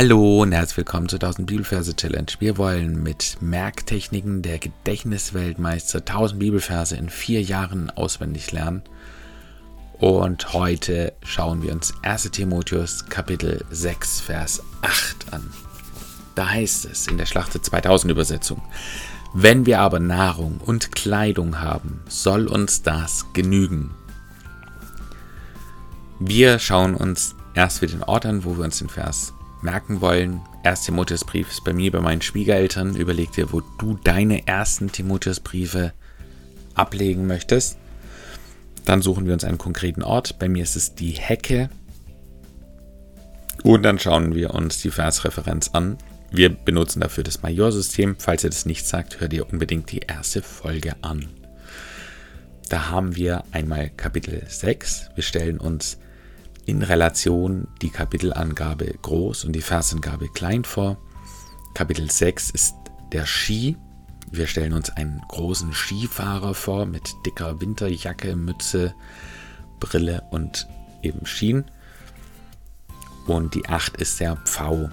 Hallo und herzlich willkommen zur 1000 Bibelverse Challenge. Wir wollen mit Merktechniken der Gedächtnisweltmeister 1000 Bibelverse in vier Jahren auswendig lernen. Und heute schauen wir uns 1 Timotheus Kapitel 6 Vers 8 an. Da heißt es in der Schlachte 2000 Übersetzung, wenn wir aber Nahrung und Kleidung haben, soll uns das genügen. Wir schauen uns erst wieder den Ort an, wo wir uns den Vers merken wollen. 1. Timotheusbrief ist bei mir, bei meinen Schwiegereltern. Überleg dir, wo du deine ersten Timotheusbriefe ablegen möchtest. Dann suchen wir uns einen konkreten Ort. Bei mir ist es die Hecke. Und dann schauen wir uns die Versreferenz an. Wir benutzen dafür das Majorsystem. Falls ihr das nicht sagt, hört ihr unbedingt die erste Folge an. Da haben wir einmal Kapitel 6. Wir stellen uns in Relation die Kapitelangabe groß und die Versangabe klein vor. Kapitel 6 ist der Ski. Wir stellen uns einen großen Skifahrer vor mit dicker Winterjacke, Mütze, Brille und eben Skien. Und die 8 ist der Pfau.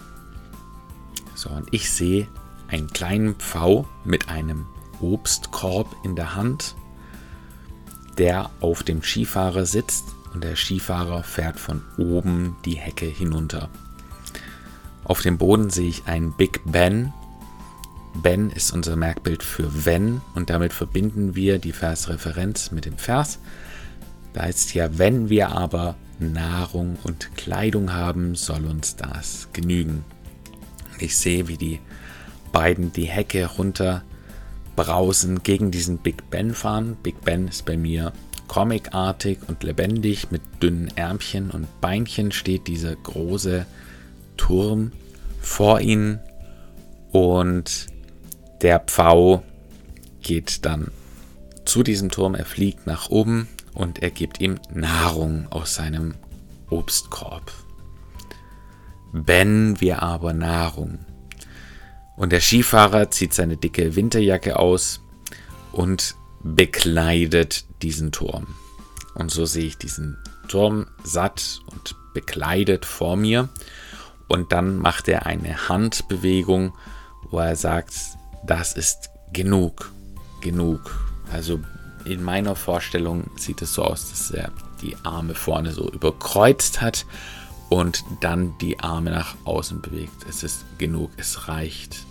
So, und ich sehe einen kleinen Pfau mit einem Obstkorb in der Hand, der auf dem Skifahrer sitzt und der Skifahrer fährt von oben die Hecke hinunter. Auf dem Boden sehe ich einen Big Ben. Ben ist unser Merkbild für wenn und damit verbinden wir die Versreferenz mit dem Vers. Da heißt ja, wenn wir aber Nahrung und Kleidung haben, soll uns das genügen. Ich sehe, wie die beiden die Hecke runter brausen, gegen diesen Big Ben fahren. Big Ben ist bei mir comicartig und lebendig mit dünnen Ärmchen und Beinchen steht dieser große Turm vor ihnen und der Pfau geht dann zu diesem Turm, er fliegt nach oben und er gibt ihm Nahrung aus seinem Obstkorb. Ben wir aber Nahrung. Und der Skifahrer zieht seine dicke Winterjacke aus und bekleidet diesen Turm. Und so sehe ich diesen Turm satt und bekleidet vor mir. Und dann macht er eine Handbewegung, wo er sagt, das ist genug, genug. Also in meiner Vorstellung sieht es so aus, dass er die Arme vorne so überkreuzt hat und dann die Arme nach außen bewegt. Es ist genug, es reicht.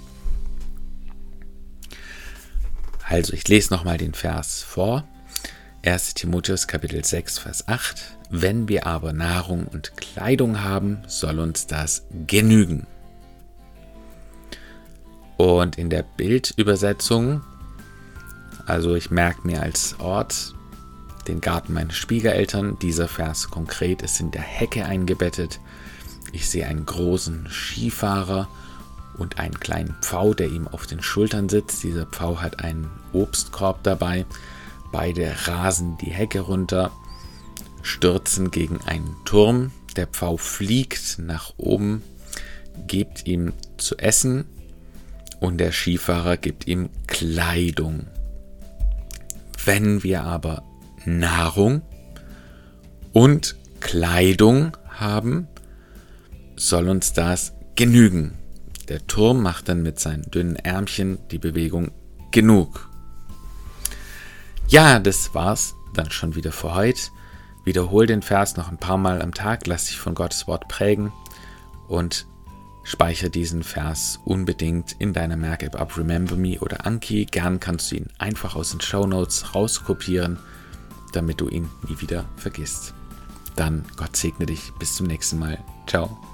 Also ich lese nochmal den Vers vor. 1 Timotheus Kapitel 6, Vers 8. Wenn wir aber Nahrung und Kleidung haben, soll uns das genügen. Und in der Bildübersetzung, also ich merke mir als Ort den Garten meiner Schwiegereltern, dieser Vers konkret ist in der Hecke eingebettet. Ich sehe einen großen Skifahrer und einen kleinen Pfau, der ihm auf den Schultern sitzt. Dieser Pfau hat einen Obstkorb dabei. Beide rasen die Hecke runter, stürzen gegen einen Turm. Der Pfau fliegt nach oben, gibt ihm zu essen und der Skifahrer gibt ihm Kleidung. Wenn wir aber Nahrung und Kleidung haben, soll uns das genügen. Der Turm macht dann mit seinen dünnen Ärmchen die Bewegung genug. Ja, das war's dann schon wieder für heute. Wiederhol den Vers noch ein paar Mal am Tag, lass dich von Gottes Wort prägen und speichere diesen Vers unbedingt in deiner Merk-App ab Remember Me oder Anki. Gern kannst du ihn einfach aus den Show Notes rauskopieren, damit du ihn nie wieder vergisst. Dann Gott segne dich. Bis zum nächsten Mal. Ciao.